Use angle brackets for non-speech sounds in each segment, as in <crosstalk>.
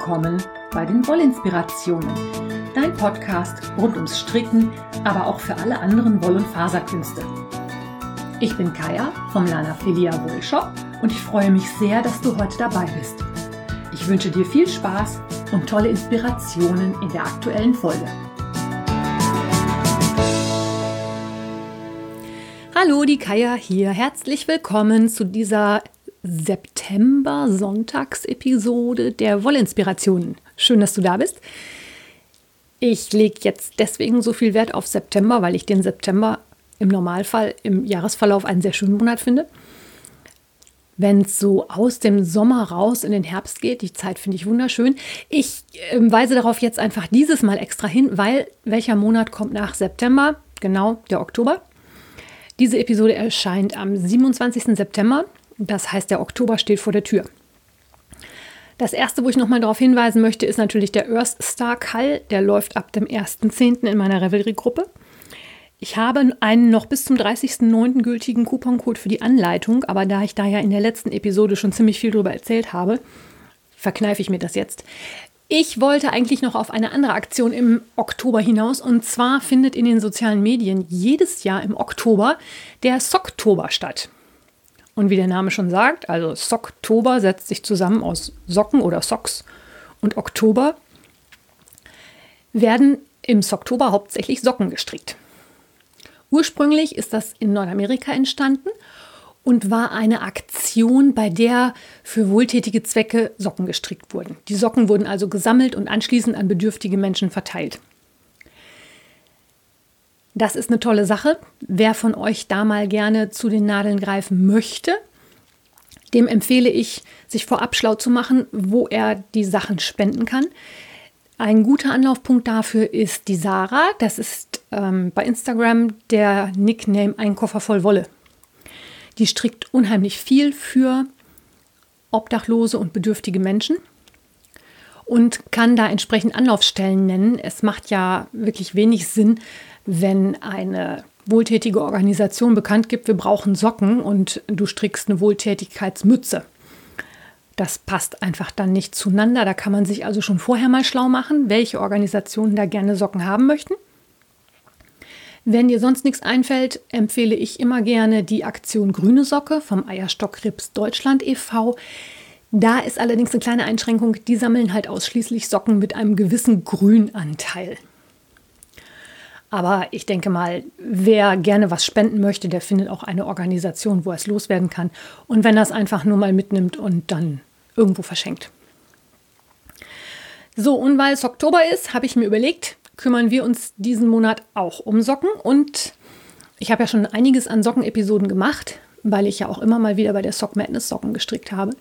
willkommen bei den Wollinspirationen, dein Podcast rund ums Stricken, aber auch für alle anderen Woll- und Faserkünste. Ich bin Kaya vom Lana Filia Wollshop und ich freue mich sehr, dass du heute dabei bist. Ich wünsche dir viel Spaß und tolle Inspirationen in der aktuellen Folge. Hallo, die Kaya hier. Herzlich willkommen zu dieser September-Sonntagsepisode der Wollinspirationen. Schön, dass du da bist. Ich lege jetzt deswegen so viel Wert auf September, weil ich den September im Normalfall im Jahresverlauf einen sehr schönen Monat finde. Wenn es so aus dem Sommer raus in den Herbst geht, die Zeit finde ich wunderschön. Ich äh, weise darauf jetzt einfach dieses Mal extra hin, weil welcher Monat kommt nach September? Genau, der Oktober. Diese Episode erscheint am 27. September das heißt, der Oktober steht vor der Tür. Das erste, wo ich nochmal darauf hinweisen möchte, ist natürlich der Earth Star Call. Der läuft ab dem 1.10. in meiner Revelry-Gruppe. Ich habe einen noch bis zum 30.09. gültigen Couponcode für die Anleitung, aber da ich da ja in der letzten Episode schon ziemlich viel darüber erzählt habe, verkneife ich mir das jetzt. Ich wollte eigentlich noch auf eine andere Aktion im Oktober hinaus und zwar findet in den sozialen Medien jedes Jahr im Oktober der Socktober statt. Und wie der Name schon sagt, also Socktober setzt sich zusammen aus Socken oder Socks und Oktober, werden im Socktober hauptsächlich Socken gestrickt. Ursprünglich ist das in Nordamerika entstanden und war eine Aktion, bei der für wohltätige Zwecke Socken gestrickt wurden. Die Socken wurden also gesammelt und anschließend an bedürftige Menschen verteilt. Das ist eine tolle Sache. Wer von euch da mal gerne zu den Nadeln greifen möchte, dem empfehle ich, sich vorab schlau zu machen, wo er die Sachen spenden kann. Ein guter Anlaufpunkt dafür ist die Sarah. Das ist ähm, bei Instagram der Nickname Ein Koffer voll Wolle. Die strickt unheimlich viel für obdachlose und bedürftige Menschen und kann da entsprechend Anlaufstellen nennen. Es macht ja wirklich wenig Sinn, wenn eine wohltätige Organisation bekannt gibt, wir brauchen Socken und du strickst eine Wohltätigkeitsmütze. Das passt einfach dann nicht zueinander. Da kann man sich also schon vorher mal schlau machen, welche Organisationen da gerne Socken haben möchten. Wenn dir sonst nichts einfällt, empfehle ich immer gerne die Aktion Grüne Socke vom Eierstock Rips Deutschland e.V. Da ist allerdings eine kleine Einschränkung, die sammeln halt ausschließlich Socken mit einem gewissen Grünanteil. Aber ich denke mal, wer gerne was spenden möchte, der findet auch eine Organisation, wo er es loswerden kann. Und wenn er es einfach nur mal mitnimmt und dann irgendwo verschenkt. So, und weil es Oktober ist, habe ich mir überlegt, kümmern wir uns diesen Monat auch um Socken. Und ich habe ja schon einiges an Sockenepisoden gemacht, weil ich ja auch immer mal wieder bei der Sock Madness Socken gestrickt habe.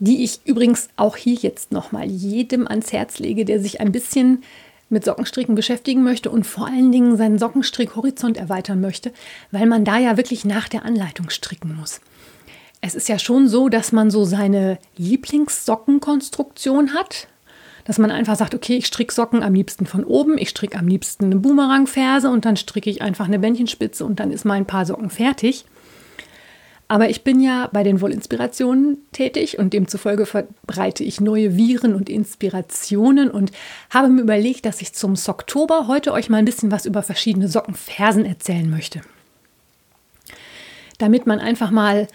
Die ich übrigens auch hier jetzt nochmal jedem ans Herz lege, der sich ein bisschen mit Sockenstricken beschäftigen möchte und vor allen Dingen seinen Sockenstrickhorizont erweitern möchte, weil man da ja wirklich nach der Anleitung stricken muss. Es ist ja schon so, dass man so seine Lieblingssockenkonstruktion hat, dass man einfach sagt, okay, ich stricke Socken am liebsten von oben, ich stricke am liebsten eine Boomerangferse und dann stricke ich einfach eine Bändchenspitze und dann ist mein paar Socken fertig. Aber ich bin ja bei den Wollinspirationen tätig und demzufolge verbreite ich neue Viren und Inspirationen und habe mir überlegt, dass ich zum Socktober heute euch mal ein bisschen was über verschiedene Sockenfersen erzählen möchte. Damit man einfach mal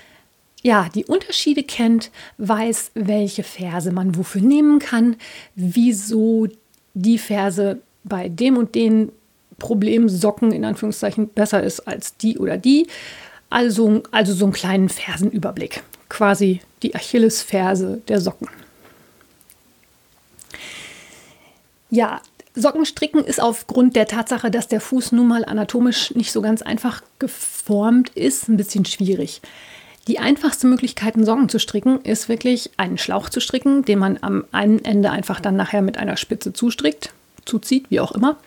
ja, die Unterschiede kennt, weiß, welche Verse man wofür nehmen kann, wieso die Verse bei dem und den Problemsocken in Anführungszeichen besser ist als die oder die also, also so einen kleinen Fersenüberblick. Quasi die Achillesferse der Socken. Ja, Sockenstricken ist aufgrund der Tatsache, dass der Fuß nun mal anatomisch nicht so ganz einfach geformt ist, ein bisschen schwierig. Die einfachste Möglichkeit, einen Socken zu stricken, ist wirklich einen Schlauch zu stricken, den man am einen Ende einfach dann nachher mit einer Spitze zustrickt, zuzieht, wie auch immer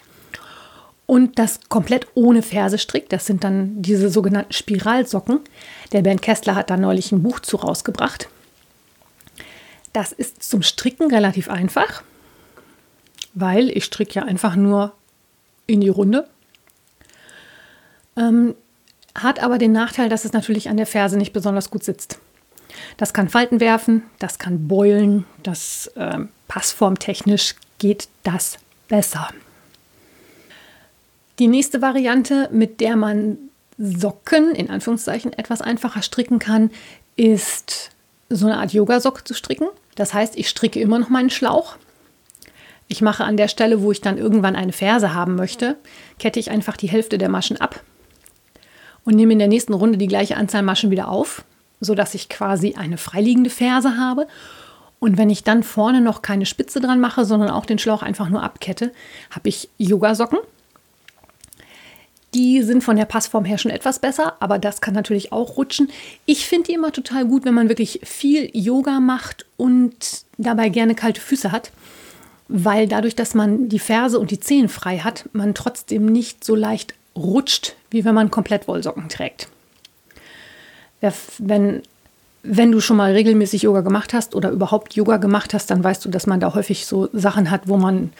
und das komplett ohne Ferse strickt. Das sind dann diese sogenannten Spiralsocken. Der Bernd Kessler hat da neulich ein Buch zu rausgebracht. Das ist zum Stricken relativ einfach, weil ich stricke ja einfach nur in die Runde. Ähm, hat aber den Nachteil, dass es natürlich an der Ferse nicht besonders gut sitzt. Das kann Falten werfen, das kann beulen, das äh, passformtechnisch geht das besser. Die nächste Variante, mit der man Socken in Anführungszeichen etwas einfacher stricken kann, ist so eine Art Yogasocke zu stricken. Das heißt, ich stricke immer noch meinen Schlauch. Ich mache an der Stelle, wo ich dann irgendwann eine Ferse haben möchte, kette ich einfach die Hälfte der Maschen ab und nehme in der nächsten Runde die gleiche Anzahl Maschen wieder auf, sodass ich quasi eine freiliegende Ferse habe. Und wenn ich dann vorne noch keine Spitze dran mache, sondern auch den Schlauch einfach nur abkette, habe ich Yogasocken. Die sind von der Passform her schon etwas besser, aber das kann natürlich auch rutschen. Ich finde die immer total gut, wenn man wirklich viel Yoga macht und dabei gerne kalte Füße hat, weil dadurch, dass man die Ferse und die Zehen frei hat, man trotzdem nicht so leicht rutscht, wie wenn man komplett Wollsocken trägt. Wenn, wenn du schon mal regelmäßig Yoga gemacht hast oder überhaupt Yoga gemacht hast, dann weißt du, dass man da häufig so Sachen hat, wo man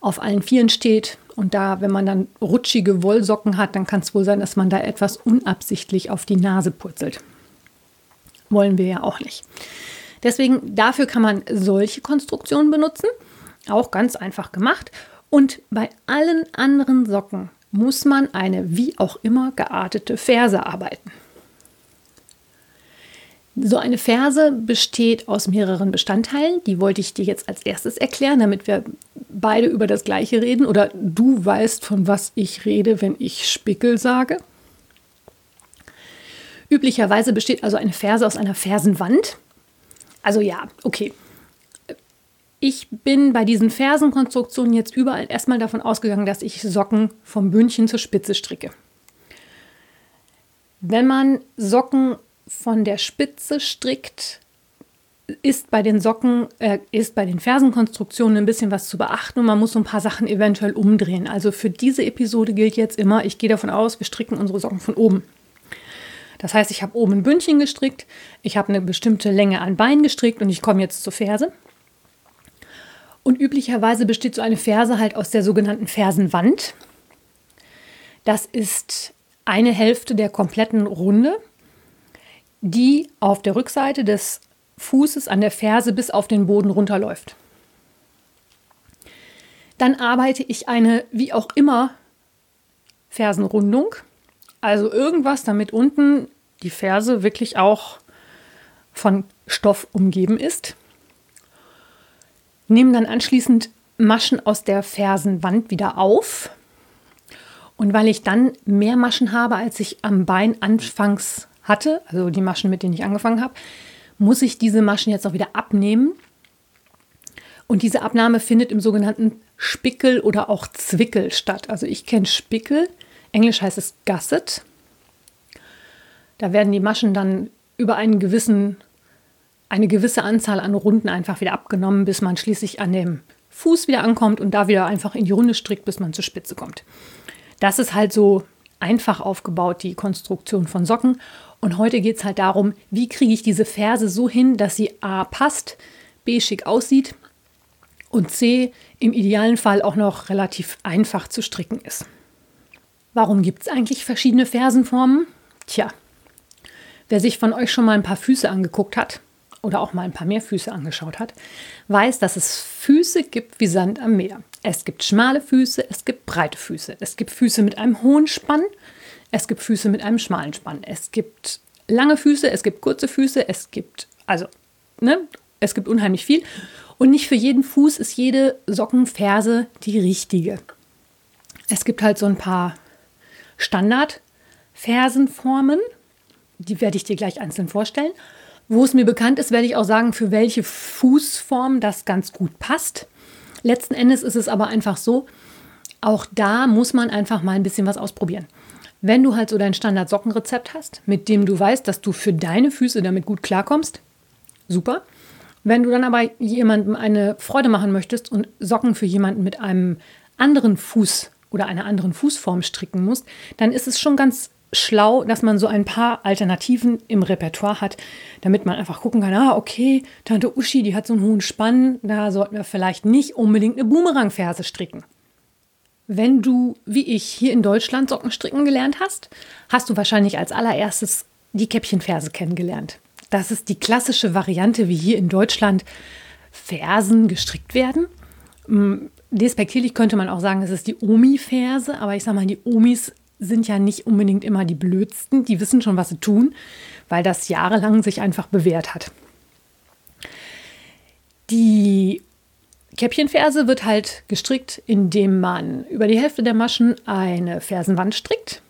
auf allen Vieren steht. Und da, wenn man dann rutschige Wollsocken hat, dann kann es wohl sein, dass man da etwas unabsichtlich auf die Nase purzelt. Wollen wir ja auch nicht. Deswegen, dafür kann man solche Konstruktionen benutzen. Auch ganz einfach gemacht. Und bei allen anderen Socken muss man eine wie auch immer geartete Ferse arbeiten. So eine Ferse besteht aus mehreren Bestandteilen. Die wollte ich dir jetzt als erstes erklären, damit wir beide über das Gleiche reden oder du weißt, von was ich rede, wenn ich Spickel sage. Üblicherweise besteht also eine Ferse aus einer Fersenwand. Also ja, okay, ich bin bei diesen Fersenkonstruktionen jetzt überall erstmal davon ausgegangen, dass ich Socken vom Bündchen zur Spitze stricke. Wenn man Socken von der Spitze strickt, ist bei den Socken, äh, ist bei den Fersenkonstruktionen ein bisschen was zu beachten und man muss so ein paar Sachen eventuell umdrehen. Also für diese Episode gilt jetzt immer, ich gehe davon aus, wir stricken unsere Socken von oben. Das heißt, ich habe oben ein Bündchen gestrickt, ich habe eine bestimmte Länge an Bein gestrickt und ich komme jetzt zur Ferse. Und üblicherweise besteht so eine Ferse halt aus der sogenannten Fersenwand. Das ist eine Hälfte der kompletten Runde, die auf der Rückseite des Fußes an der Ferse bis auf den Boden runterläuft. Dann arbeite ich eine wie auch immer Fersenrundung, also irgendwas, damit unten die Ferse wirklich auch von Stoff umgeben ist nehme dann anschließend Maschen aus der Fersenwand wieder auf. Und weil ich dann mehr Maschen habe, als ich am Bein anfangs hatte, also die Maschen, mit denen ich angefangen habe, muss ich diese Maschen jetzt auch wieder abnehmen. Und diese Abnahme findet im sogenannten Spickel oder auch Zwickel statt. Also ich kenne Spickel, englisch heißt es Gusset. Da werden die Maschen dann über einen gewissen eine gewisse Anzahl an Runden einfach wieder abgenommen, bis man schließlich an dem Fuß wieder ankommt und da wieder einfach in die Runde strickt, bis man zur Spitze kommt. Das ist halt so einfach aufgebaut, die Konstruktion von Socken. Und heute geht es halt darum, wie kriege ich diese Ferse so hin, dass sie A passt, B schick aussieht und C im idealen Fall auch noch relativ einfach zu stricken ist. Warum gibt es eigentlich verschiedene Fersenformen? Tja, wer sich von euch schon mal ein paar Füße angeguckt hat, oder auch mal ein paar mehr Füße angeschaut hat, weiß, dass es Füße gibt wie Sand am Meer. Es gibt schmale Füße, es gibt breite Füße. Es gibt Füße mit einem hohen Spann, es gibt Füße mit einem schmalen Spann. Es gibt lange Füße, es gibt kurze Füße, es gibt, also, ne, es gibt unheimlich viel. Und nicht für jeden Fuß ist jede Sockenferse die richtige. Es gibt halt so ein paar Standardfersenformen, die werde ich dir gleich einzeln vorstellen. Wo es mir bekannt ist, werde ich auch sagen, für welche Fußform das ganz gut passt. Letzten Endes ist es aber einfach so, auch da muss man einfach mal ein bisschen was ausprobieren. Wenn du halt so dein Standard-Sockenrezept hast, mit dem du weißt, dass du für deine Füße damit gut klarkommst, super. Wenn du dann aber jemandem eine Freude machen möchtest und Socken für jemanden mit einem anderen Fuß oder einer anderen Fußform stricken musst, dann ist es schon ganz schlau, dass man so ein paar Alternativen im Repertoire hat, damit man einfach gucken kann, ah, okay, Tante Uschi, die hat so einen hohen Spann, da sollten wir vielleicht nicht unbedingt eine Boomerang-Ferse stricken. Wenn du, wie ich, hier in Deutschland Socken stricken gelernt hast, hast du wahrscheinlich als allererstes die Käppchenferse kennengelernt. Das ist die klassische Variante, wie hier in Deutschland Fersen gestrickt werden. Mm, despektierlich könnte man auch sagen, es ist die Omi-Ferse, aber ich sage mal, die Omis sind ja nicht unbedingt immer die blödsten. Die wissen schon, was sie tun, weil das jahrelang sich einfach bewährt hat. Die Käppchenferse wird halt gestrickt, indem man über die Hälfte der Maschen eine Fersenwand strickt.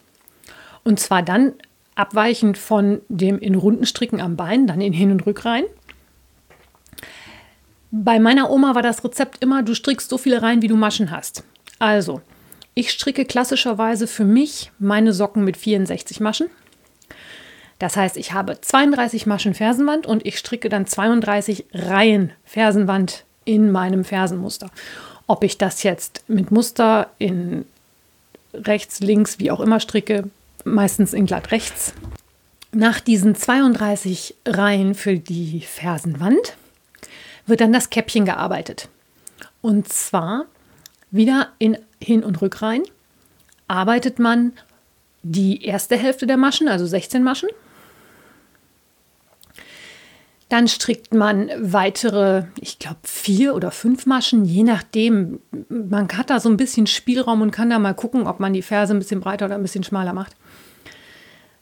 Und zwar dann abweichend von dem in runden Stricken am Bein, dann in Hin- und Rückreihen. Bei meiner Oma war das Rezept immer, du strickst so viele Reihen, wie du Maschen hast. Also, ich stricke klassischerweise für mich meine Socken mit 64 Maschen. Das heißt, ich habe 32 Maschen Fersenwand und ich stricke dann 32 Reihen Fersenwand in meinem Fersenmuster. Ob ich das jetzt mit Muster in rechts, links, wie auch immer stricke, meistens in glatt rechts. Nach diesen 32 Reihen für die Fersenwand wird dann das Käppchen gearbeitet. Und zwar wieder in Hin- und Rückreihen arbeitet man die erste Hälfte der Maschen, also 16 Maschen. Dann strickt man weitere, ich glaube, vier oder fünf Maschen, je nachdem. Man hat da so ein bisschen Spielraum und kann da mal gucken, ob man die Ferse ein bisschen breiter oder ein bisschen schmaler macht.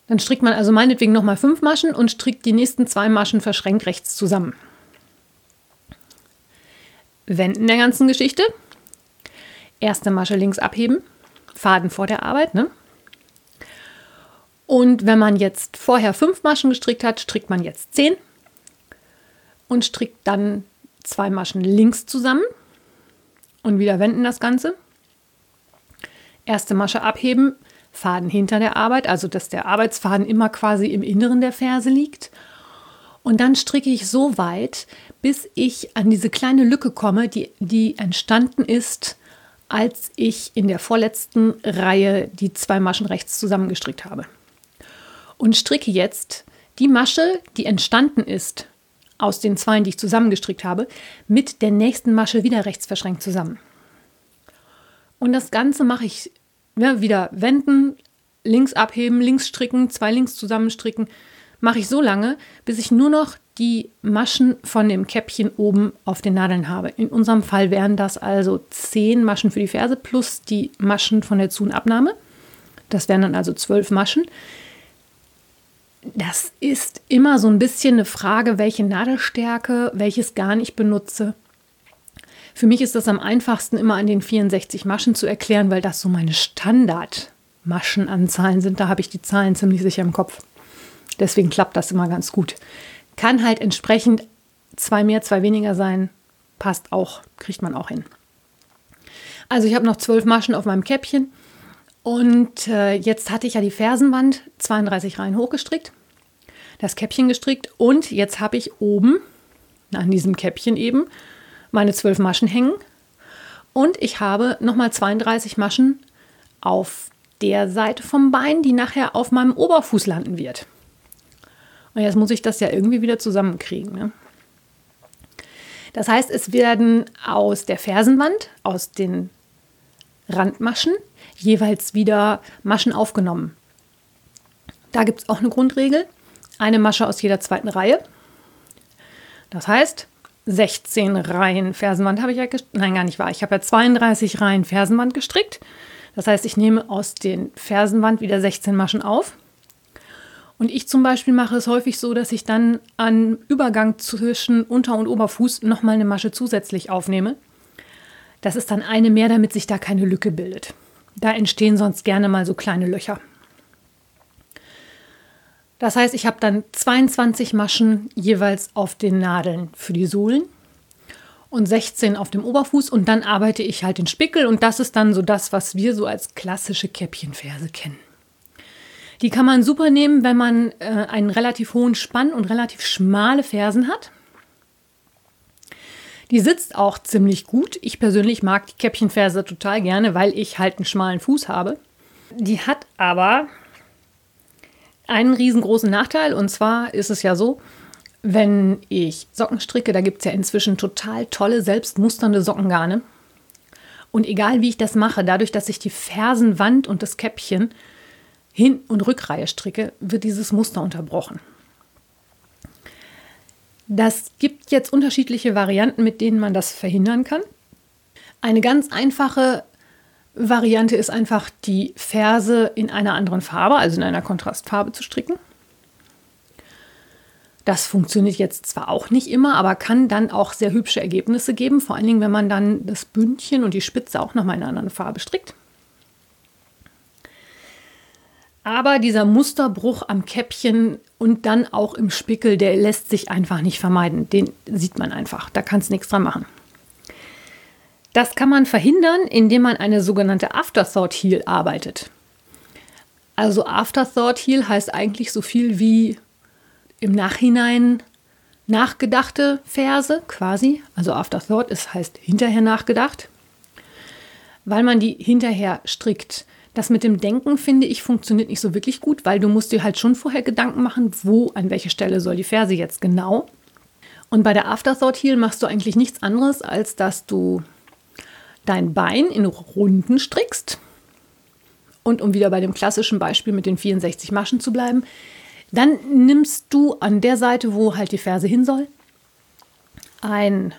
Dann strickt man also meinetwegen nochmal fünf Maschen und strickt die nächsten zwei Maschen verschränkt rechts zusammen. Wenden der ganzen Geschichte. Erste Masche links abheben, Faden vor der Arbeit. Ne? Und wenn man jetzt vorher fünf Maschen gestrickt hat, strickt man jetzt zehn und strickt dann zwei Maschen links zusammen und wieder wenden das Ganze. Erste Masche abheben, Faden hinter der Arbeit, also dass der Arbeitsfaden immer quasi im Inneren der Ferse liegt. Und dann stricke ich so weit, bis ich an diese kleine Lücke komme, die, die entstanden ist, als ich in der vorletzten Reihe die zwei Maschen rechts zusammengestrickt habe. Und stricke jetzt die Masche, die entstanden ist aus den zwei, die ich zusammengestrickt habe, mit der nächsten Masche wieder rechts verschränkt zusammen. Und das Ganze mache ich ja, wieder wenden, links abheben, links stricken, zwei links zusammenstricken. Mache ich so lange, bis ich nur noch die Maschen von dem Käppchen oben auf den Nadeln habe. In unserem Fall wären das also zehn Maschen für die Ferse plus die Maschen von der Zu- und Abnahme. Das wären dann also zwölf Maschen. Das ist immer so ein bisschen eine Frage, welche Nadelstärke, welches Garn ich benutze. Für mich ist das am einfachsten immer an den 64 Maschen zu erklären, weil das so meine Standardmaschenanzahlen sind. Da habe ich die Zahlen ziemlich sicher im Kopf. Deswegen klappt das immer ganz gut. Kann halt entsprechend zwei mehr, zwei weniger sein. Passt auch, kriegt man auch hin. Also ich habe noch zwölf Maschen auf meinem Käppchen. Und äh, jetzt hatte ich ja die Fersenwand 32 Reihen hochgestrickt, das Käppchen gestrickt und jetzt habe ich oben an diesem Käppchen eben meine zwölf Maschen hängen und ich habe nochmal 32 Maschen auf der Seite vom Bein, die nachher auf meinem Oberfuß landen wird. Und jetzt muss ich das ja irgendwie wieder zusammenkriegen. Ne? Das heißt, es werden aus der Fersenwand, aus den Randmaschen, jeweils wieder Maschen aufgenommen. Da gibt es auch eine Grundregel. Eine Masche aus jeder zweiten Reihe. Das heißt, 16 Reihen Fersenwand habe ich ja gestrickt. Nein, gar nicht wahr. Ich habe ja 32 Reihen Fersenwand gestrickt. Das heißt, ich nehme aus den Fersenwand wieder 16 Maschen auf. Und ich zum Beispiel mache es häufig so, dass ich dann an Übergang zwischen Unter- und Oberfuß nochmal eine Masche zusätzlich aufnehme. Das ist dann eine mehr, damit sich da keine Lücke bildet. Da entstehen sonst gerne mal so kleine Löcher. Das heißt, ich habe dann 22 Maschen jeweils auf den Nadeln für die Sohlen und 16 auf dem Oberfuß und dann arbeite ich halt den Spickel und das ist dann so das, was wir so als klassische Käppchenferse kennen. Die kann man super nehmen, wenn man äh, einen relativ hohen Spann und relativ schmale Fersen hat. Die sitzt auch ziemlich gut. Ich persönlich mag die Käppchenferse total gerne, weil ich halt einen schmalen Fuß habe. Die hat aber einen riesengroßen Nachteil. Und zwar ist es ja so, wenn ich Socken stricke, da gibt es ja inzwischen total tolle, selbstmusternde Sockengarne. Und egal wie ich das mache, dadurch, dass ich die Fersenwand und das Käppchen Hin- und Rückreihe stricke, wird dieses Muster unterbrochen. Das gibt jetzt unterschiedliche Varianten, mit denen man das verhindern kann. Eine ganz einfache Variante ist einfach, die Ferse in einer anderen Farbe, also in einer Kontrastfarbe zu stricken. Das funktioniert jetzt zwar auch nicht immer, aber kann dann auch sehr hübsche Ergebnisse geben, vor allen Dingen, wenn man dann das Bündchen und die Spitze auch nochmal in einer anderen Farbe strickt. Aber dieser Musterbruch am Käppchen und dann auch im Spickel, der lässt sich einfach nicht vermeiden. Den sieht man einfach. Da kannst nichts dran machen. Das kann man verhindern, indem man eine sogenannte Afterthought Heel arbeitet. Also Afterthought Heel heißt eigentlich so viel wie im Nachhinein nachgedachte Verse quasi. Also Afterthought ist, heißt hinterher nachgedacht, weil man die hinterher strickt. Das mit dem Denken, finde ich, funktioniert nicht so wirklich gut, weil du musst dir halt schon vorher Gedanken machen, wo, an welche Stelle soll die Ferse jetzt genau. Und bei der Afterthought Heel machst du eigentlich nichts anderes, als dass du dein Bein in Runden strickst. Und um wieder bei dem klassischen Beispiel mit den 64 Maschen zu bleiben, dann nimmst du an der Seite, wo halt die Ferse hin soll, ein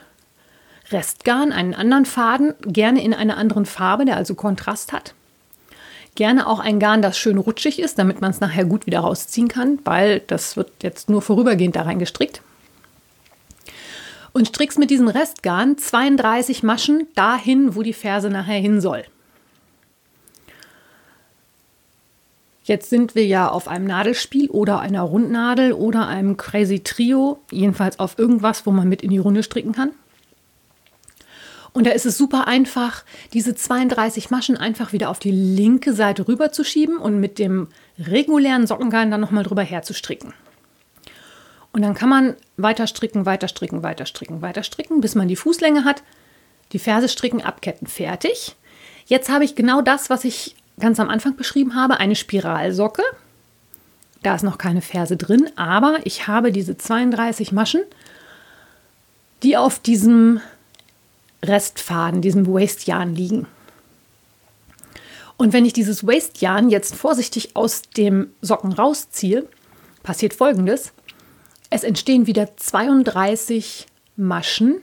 Restgarn, einen anderen Faden, gerne in einer anderen Farbe, der also Kontrast hat. Gerne auch ein Garn, das schön rutschig ist, damit man es nachher gut wieder rausziehen kann, weil das wird jetzt nur vorübergehend da rein gestrickt. Und strickst mit diesem Restgarn 32 Maschen dahin, wo die Ferse nachher hin soll. Jetzt sind wir ja auf einem Nadelspiel oder einer Rundnadel oder einem Crazy Trio, jedenfalls auf irgendwas, wo man mit in die Runde stricken kann. Und da ist es super einfach, diese 32 Maschen einfach wieder auf die linke Seite rüber zu schieben und mit dem regulären Sockengarn dann nochmal drüber herzustricken. Und dann kann man weiter stricken, weiter stricken, weiter stricken, weiter stricken, bis man die Fußlänge hat. Die Ferse stricken, abketten, fertig. Jetzt habe ich genau das, was ich ganz am Anfang beschrieben habe, eine Spiralsocke. Da ist noch keine Ferse drin, aber ich habe diese 32 Maschen, die auf diesem Restfaden, diesem Waste-Yarn liegen. Und wenn ich dieses Waste-Yarn jetzt vorsichtig aus dem Socken rausziehe, passiert folgendes. Es entstehen wieder 32 Maschen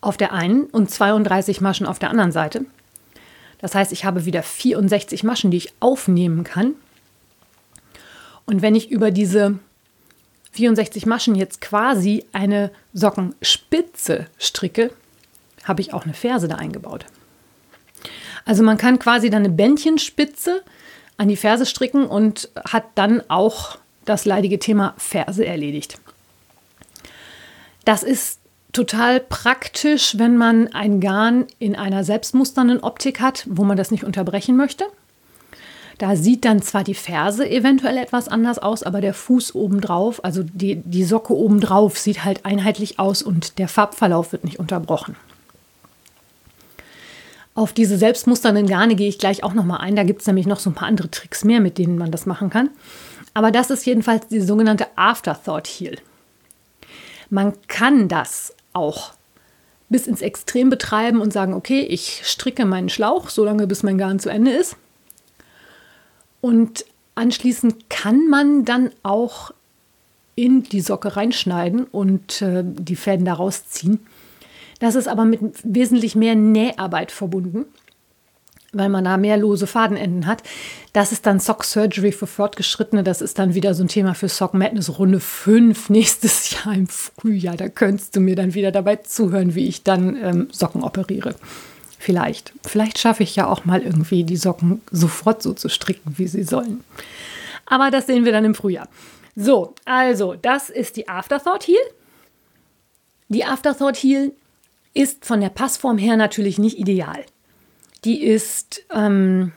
auf der einen und 32 Maschen auf der anderen Seite. Das heißt, ich habe wieder 64 Maschen, die ich aufnehmen kann. Und wenn ich über diese 64 Maschen jetzt quasi eine Sockenspitze stricke, habe ich auch eine Ferse da eingebaut. Also man kann quasi dann eine Bändchenspitze an die Ferse stricken und hat dann auch das leidige Thema Ferse erledigt. Das ist total praktisch, wenn man ein Garn in einer selbstmusternden Optik hat, wo man das nicht unterbrechen möchte. Da sieht dann zwar die Ferse eventuell etwas anders aus, aber der Fuß obendrauf, also die, die Socke obendrauf, sieht halt einheitlich aus und der Farbverlauf wird nicht unterbrochen. Auf diese selbstmusternden Garne gehe ich gleich auch nochmal ein. Da gibt es nämlich noch so ein paar andere Tricks mehr, mit denen man das machen kann. Aber das ist jedenfalls die sogenannte Afterthought Heel. Man kann das auch bis ins Extrem betreiben und sagen, okay, ich stricke meinen Schlauch, solange bis mein Garn zu Ende ist. Und anschließend kann man dann auch in die Socke reinschneiden und äh, die Fäden daraus ziehen. Das ist aber mit wesentlich mehr Näharbeit verbunden, weil man da mehr lose Fadenenden hat. Das ist dann Sock Surgery für Fortgeschrittene. Das ist dann wieder so ein Thema für Sock Madness Runde 5 nächstes <laughs> Jahr im Frühjahr. Da könntest du mir dann wieder dabei zuhören, wie ich dann ähm, Socken operiere. Vielleicht. Vielleicht schaffe ich ja auch mal irgendwie die Socken sofort so zu stricken, wie sie sollen. Aber das sehen wir dann im Frühjahr. So, also, das ist die Afterthought Heel. Die Afterthought Heel ist von der Passform her natürlich nicht ideal. Die ist ähm,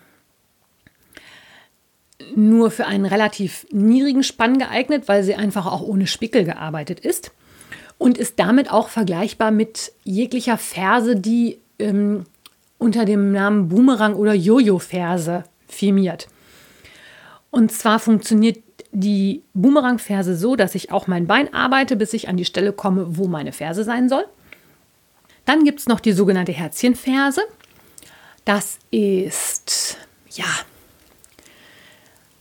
nur für einen relativ niedrigen Spann geeignet, weil sie einfach auch ohne Spickel gearbeitet ist und ist damit auch vergleichbar mit jeglicher Ferse, die ähm, unter dem Namen Boomerang oder Jojo-Ferse firmiert. Und zwar funktioniert die Boomerang-Ferse so, dass ich auch mein Bein arbeite, bis ich an die Stelle komme, wo meine Ferse sein soll. Dann gibt es noch die sogenannte Herzchenferse. Das ist, ja,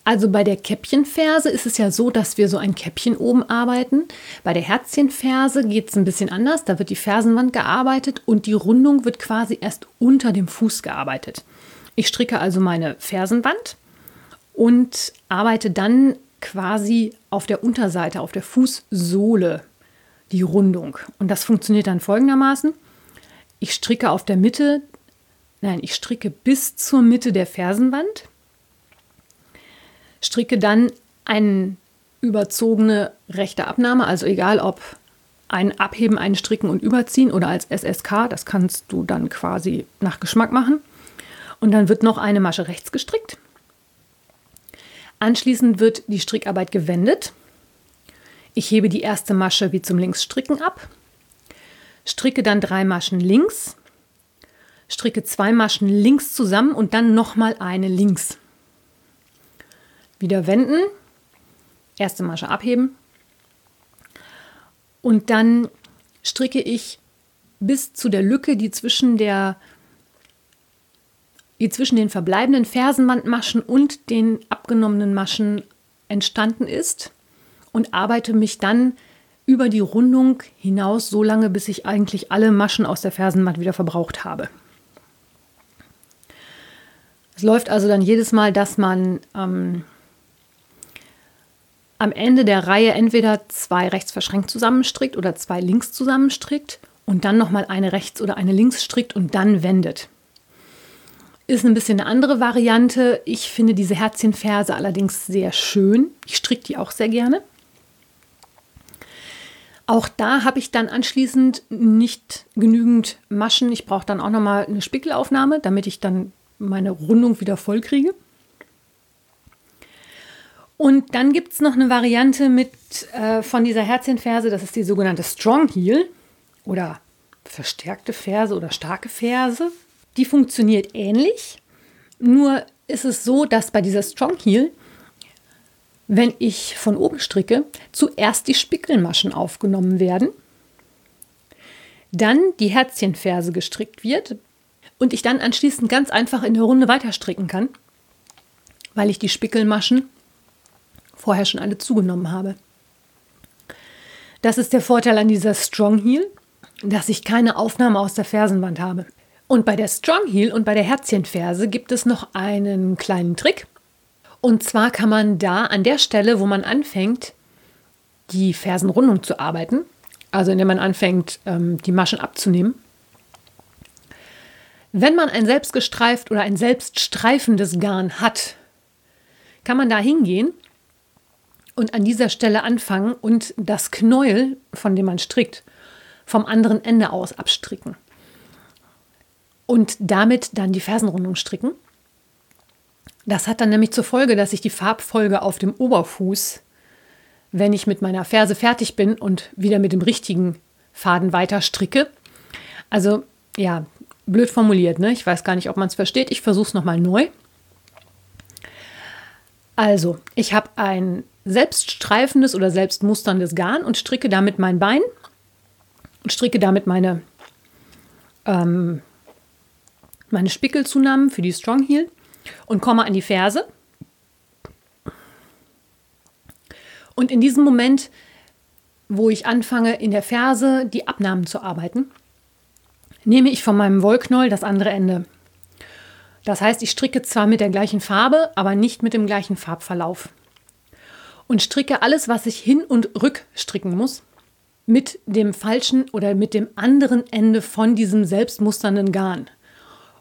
Also bei der Käppchenferse ist es ja so, dass wir so ein Käppchen oben arbeiten. Bei der Herzchenferse geht es ein bisschen anders. Da wird die Fersenwand gearbeitet und die Rundung wird quasi erst unter dem Fuß gearbeitet. Ich stricke also meine Fersenwand und arbeite dann quasi auf der Unterseite, auf der Fußsohle die Rundung. Und das funktioniert dann folgendermaßen. Ich stricke auf der Mitte, nein, ich stricke bis zur Mitte der Fersenwand stricke dann eine überzogene rechte Abnahme, also egal ob ein Abheben, ein Stricken und Überziehen oder als SSK, das kannst du dann quasi nach Geschmack machen. Und dann wird noch eine Masche rechts gestrickt. Anschließend wird die Strickarbeit gewendet. Ich hebe die erste Masche wie zum Linksstricken ab, stricke dann drei Maschen links, stricke zwei Maschen links zusammen und dann nochmal eine links. Wieder wenden, erste Masche abheben und dann stricke ich bis zu der Lücke, die zwischen der die zwischen den verbleibenden Fersenwandmaschen und den abgenommenen Maschen entstanden ist und arbeite mich dann über die Rundung hinaus so lange, bis ich eigentlich alle Maschen aus der Fersenwand wieder verbraucht habe. Es läuft also dann jedes Mal, dass man ähm, am Ende der Reihe entweder zwei rechts verschränkt zusammenstrickt oder zwei links zusammenstrickt und dann nochmal eine rechts oder eine links strickt und dann wendet. Ist ein bisschen eine andere Variante. Ich finde diese Herzchenferse allerdings sehr schön. Ich stricke die auch sehr gerne. Auch da habe ich dann anschließend nicht genügend Maschen. Ich brauche dann auch nochmal eine Spickelaufnahme, damit ich dann meine Rundung wieder voll kriege. Und dann gibt es noch eine Variante mit äh, von dieser Herzchenferse, das ist die sogenannte Strong Heel oder verstärkte Ferse oder starke Ferse. Die funktioniert ähnlich, nur ist es so, dass bei dieser Strong Heel, wenn ich von oben stricke, zuerst die Spickelmaschen aufgenommen werden, dann die Herzchenferse gestrickt wird und ich dann anschließend ganz einfach in der Runde weiter stricken kann, weil ich die Spickelmaschen vorher schon alle zugenommen habe. Das ist der Vorteil an dieser Strong Heel, dass ich keine Aufnahme aus der Fersenwand habe. Und bei der Strong Heel und bei der Herzchenferse gibt es noch einen kleinen Trick. Und zwar kann man da an der Stelle, wo man anfängt, die Fersenrundung zu arbeiten, also indem man anfängt, ähm, die Maschen abzunehmen, wenn man ein selbstgestreift oder ein selbststreifendes Garn hat, kann man da hingehen und an dieser Stelle anfangen und das Knäuel, von dem man strickt, vom anderen Ende aus abstricken. Und damit dann die Fersenrundung stricken. Das hat dann nämlich zur Folge, dass ich die Farbfolge auf dem Oberfuß, wenn ich mit meiner Ferse fertig bin und wieder mit dem richtigen Faden weiter stricke. Also ja, blöd formuliert, ne? Ich weiß gar nicht, ob man es versteht. Ich versuche es nochmal neu. Also, ich habe ein selbststreifendes oder selbstmusterndes Garn und stricke damit mein Bein und stricke damit meine, ähm, meine Spickelzunahmen für die Strong Heel und komme an die Ferse. Und in diesem Moment, wo ich anfange, in der Ferse die Abnahmen zu arbeiten, nehme ich von meinem Wollknäuel das andere Ende. Das heißt, ich stricke zwar mit der gleichen Farbe, aber nicht mit dem gleichen Farbverlauf und stricke alles, was ich hin und rück stricken muss, mit dem falschen oder mit dem anderen Ende von diesem selbstmusternden Garn.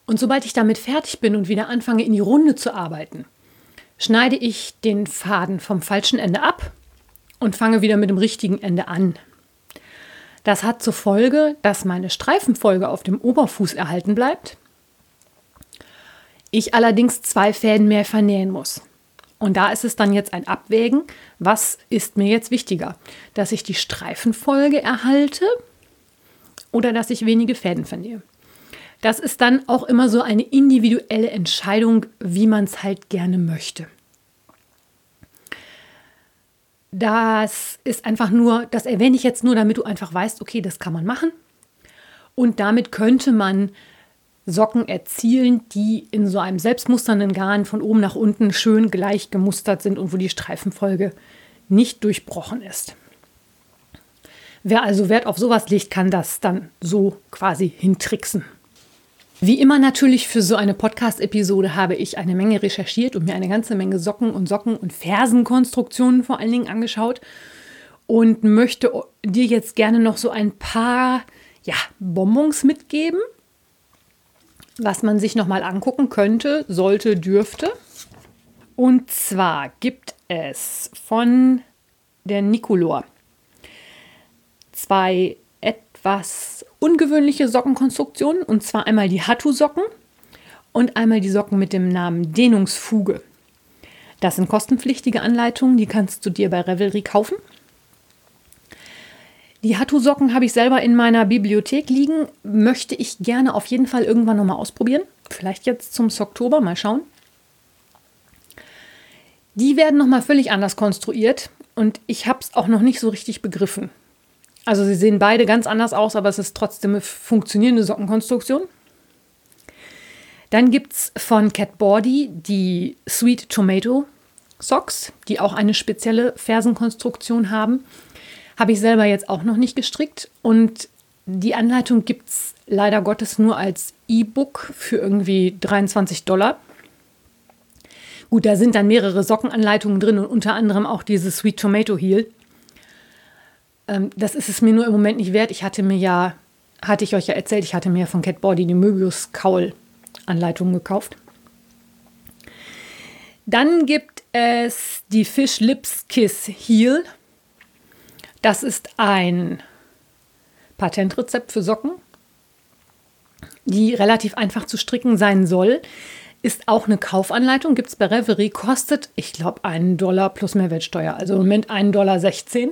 Und sobald ich damit fertig bin und wieder anfange in die Runde zu arbeiten, schneide ich den Faden vom falschen Ende ab und fange wieder mit dem richtigen Ende an. Das hat zur Folge, dass meine Streifenfolge auf dem Oberfuß erhalten bleibt, ich allerdings zwei Fäden mehr vernähen muss. Und da ist es dann jetzt ein Abwägen, was ist mir jetzt wichtiger? Dass ich die Streifenfolge erhalte oder dass ich wenige Fäden vernähe? Das ist dann auch immer so eine individuelle Entscheidung, wie man es halt gerne möchte. Das ist einfach nur, das erwähne ich jetzt nur, damit du einfach weißt, okay, das kann man machen. Und damit könnte man Socken erzielen, die in so einem selbstmusternden Garn von oben nach unten schön gleich gemustert sind und wo die Streifenfolge nicht durchbrochen ist. Wer also Wert auf sowas legt, kann das dann so quasi hintricksen. Wie immer natürlich für so eine Podcast-Episode habe ich eine Menge recherchiert und mir eine ganze Menge Socken und Socken und Fersenkonstruktionen vor allen Dingen angeschaut und möchte dir jetzt gerne noch so ein paar ja, Bonbons mitgeben, was man sich noch mal angucken könnte, sollte, dürfte. Und zwar gibt es von der Nicolor zwei etwas ungewöhnliche Sockenkonstruktionen. Und zwar einmal die Hattu-Socken und einmal die Socken mit dem Namen Dehnungsfuge. Das sind kostenpflichtige Anleitungen, die kannst du dir bei Revelry kaufen. Die Hattu-Socken habe ich selber in meiner Bibliothek liegen. Möchte ich gerne auf jeden Fall irgendwann nochmal ausprobieren. Vielleicht jetzt zum Oktober, mal schauen. Die werden nochmal völlig anders konstruiert und ich habe es auch noch nicht so richtig begriffen. Also sie sehen beide ganz anders aus, aber es ist trotzdem eine funktionierende Sockenkonstruktion. Dann gibt es von Cat Body die Sweet Tomato Socks, die auch eine spezielle Fersenkonstruktion haben. Habe ich selber jetzt auch noch nicht gestrickt. Und die Anleitung gibt es leider Gottes nur als E-Book für irgendwie 23 Dollar. Gut, da sind dann mehrere Sockenanleitungen drin und unter anderem auch diese Sweet Tomato Heel. Ähm, das ist es mir nur im Moment nicht wert. Ich hatte mir ja, hatte ich euch ja erzählt, ich hatte mir von Cat Body die Möbius Kaul Anleitung gekauft. Dann gibt es die Fish Lips Kiss Heel. Das ist ein Patentrezept für Socken, die relativ einfach zu stricken sein soll. Ist auch eine Kaufanleitung, gibt es bei Reverie, kostet, ich glaube, einen Dollar plus Mehrwertsteuer. Also im Moment einen Dollar 16.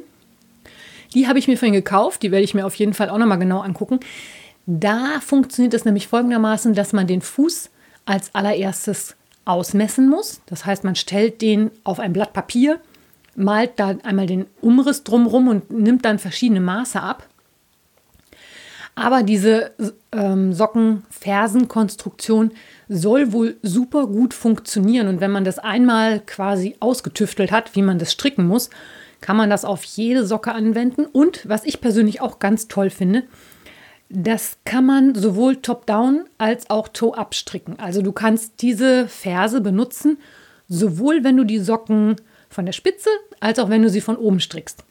Die habe ich mir vorhin gekauft, die werde ich mir auf jeden Fall auch nochmal genau angucken. Da funktioniert es nämlich folgendermaßen, dass man den Fuß als allererstes ausmessen muss. Das heißt, man stellt den auf ein Blatt Papier, malt da einmal den Umriss drumherum und nimmt dann verschiedene Maße ab. Aber diese ähm, Sockenfersenkonstruktion soll wohl super gut funktionieren. Und wenn man das einmal quasi ausgetüftelt hat, wie man das stricken muss, kann man das auf jede Socke anwenden. Und was ich persönlich auch ganz toll finde, das kann man sowohl top-down als auch toe-up stricken. Also du kannst diese Ferse benutzen, sowohl wenn du die Socken von der Spitze als auch wenn du sie von oben strickst.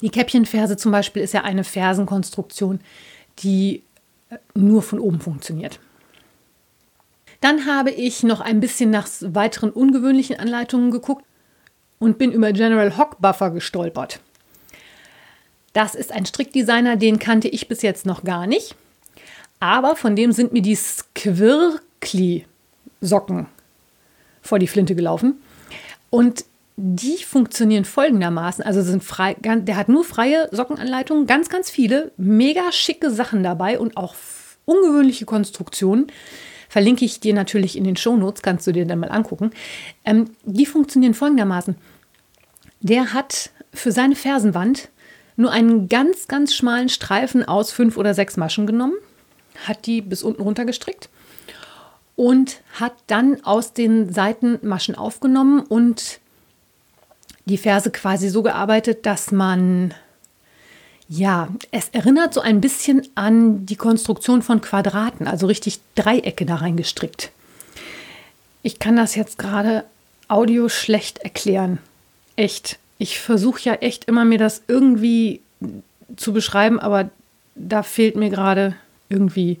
Die Käppchenferse zum Beispiel ist ja eine Fersenkonstruktion, die äh, nur von oben funktioniert. Dann habe ich noch ein bisschen nach weiteren ungewöhnlichen Anleitungen geguckt und bin über General Hock Buffer gestolpert. Das ist ein Strickdesigner, den kannte ich bis jetzt noch gar nicht. Aber von dem sind mir die Squirkly-Socken vor die Flinte gelaufen. Und die funktionieren folgendermaßen. Also sind frei, der hat nur freie Sockenanleitungen, ganz, ganz viele, mega schicke Sachen dabei und auch ungewöhnliche Konstruktionen. Verlinke ich dir natürlich in den Shownotes, kannst du dir dann mal angucken. Ähm, die funktionieren folgendermaßen der hat für seine Fersenwand nur einen ganz, ganz schmalen Streifen aus fünf oder sechs Maschen genommen, hat die bis unten runter gestrickt und hat dann aus den Seitenmaschen aufgenommen und die Ferse quasi so gearbeitet, dass man, ja, es erinnert so ein bisschen an die Konstruktion von Quadraten, also richtig Dreiecke da reingestrickt. Ich kann das jetzt gerade audio schlecht erklären echt. Ich versuche ja echt immer, mir das irgendwie zu beschreiben, aber da fehlt mir gerade irgendwie,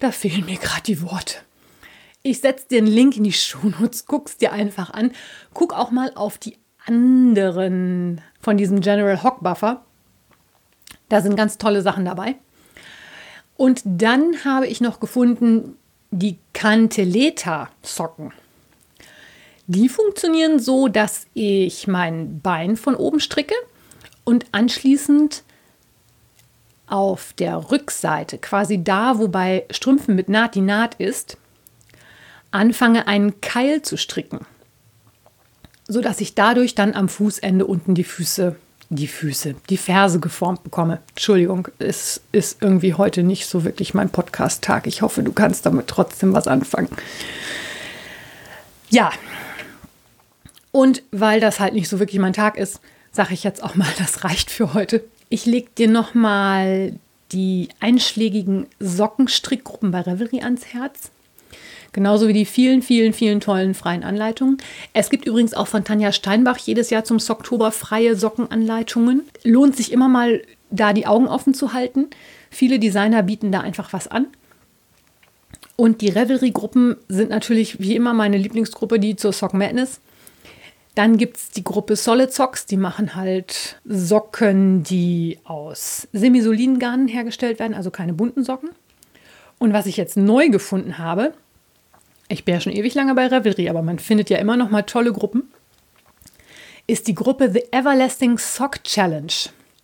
da fehlen mir gerade die Worte. Ich setze dir einen Link in die Shownotes, guck's dir einfach an. Guck auch mal auf die anderen von diesem General Hock Buffer. Da sind ganz tolle Sachen dabei. Und dann habe ich noch gefunden die Canteleta Socken. Die funktionieren so, dass ich mein Bein von oben stricke und anschließend auf der Rückseite, quasi da, wo bei Strümpfen mit Naht die Naht ist, anfange einen Keil zu stricken, sodass ich dadurch dann am Fußende unten die Füße die Füße, die Ferse geformt bekomme. Entschuldigung, es ist irgendwie heute nicht so wirklich mein Podcast-Tag. Ich hoffe, du kannst damit trotzdem was anfangen. Ja, und weil das halt nicht so wirklich mein Tag ist, sage ich jetzt auch mal, <laughs> das reicht für heute. Ich lege dir noch mal die einschlägigen Sockenstrickgruppen bei Revelry ans Herz. Genauso wie die vielen, vielen, vielen tollen freien Anleitungen. Es gibt übrigens auch von Tanja Steinbach jedes Jahr zum Oktober freie Sockenanleitungen. Lohnt sich immer mal, da die Augen offen zu halten. Viele Designer bieten da einfach was an. Und die Revelry-Gruppen sind natürlich wie immer meine Lieblingsgruppe, die zur Sock Madness. Dann gibt es die Gruppe Solid Socks, die machen halt Socken, die aus Semisolingarnen hergestellt werden, also keine bunten Socken. Und was ich jetzt neu gefunden habe, ich bin ja schon ewig lange bei Revelry, aber man findet ja immer noch mal tolle Gruppen, ist die Gruppe The Everlasting Sock Challenge.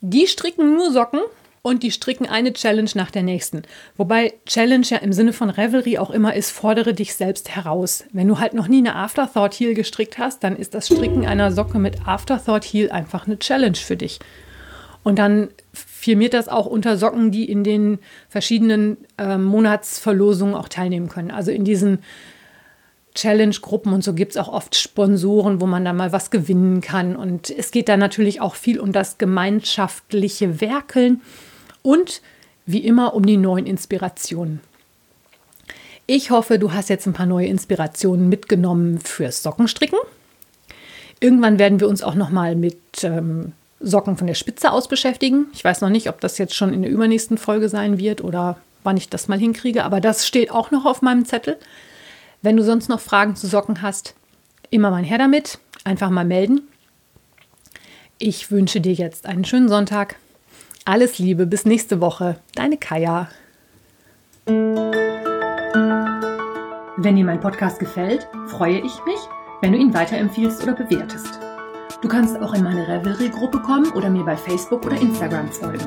Die stricken nur Socken und die stricken eine Challenge nach der nächsten. Wobei Challenge ja im Sinne von Revelry auch immer ist, fordere dich selbst heraus. Wenn du halt noch nie eine Afterthought Heel gestrickt hast, dann ist das Stricken einer Socke mit Afterthought Heel einfach eine Challenge für dich. Und dann firmiert das auch unter Socken, die in den verschiedenen äh, Monatsverlosungen auch teilnehmen können. Also in diesen Challenge-Gruppen und so gibt es auch oft Sponsoren, wo man da mal was gewinnen kann. Und es geht da natürlich auch viel um das gemeinschaftliche Werkeln und wie immer um die neuen Inspirationen. Ich hoffe, du hast jetzt ein paar neue Inspirationen mitgenommen fürs Sockenstricken. Irgendwann werden wir uns auch noch mal mit ähm, Socken von der Spitze aus beschäftigen. Ich weiß noch nicht, ob das jetzt schon in der übernächsten Folge sein wird oder wann ich das mal hinkriege, aber das steht auch noch auf meinem Zettel. Wenn du sonst noch Fragen zu Socken hast, immer mal her damit. Einfach mal melden. Ich wünsche dir jetzt einen schönen Sonntag. Alles Liebe, bis nächste Woche. Deine Kaya. Wenn dir mein Podcast gefällt, freue ich mich, wenn du ihn weiterempfiehlst oder bewertest. Du kannst auch in meine Revelry-Gruppe kommen oder mir bei Facebook oder Instagram folgen.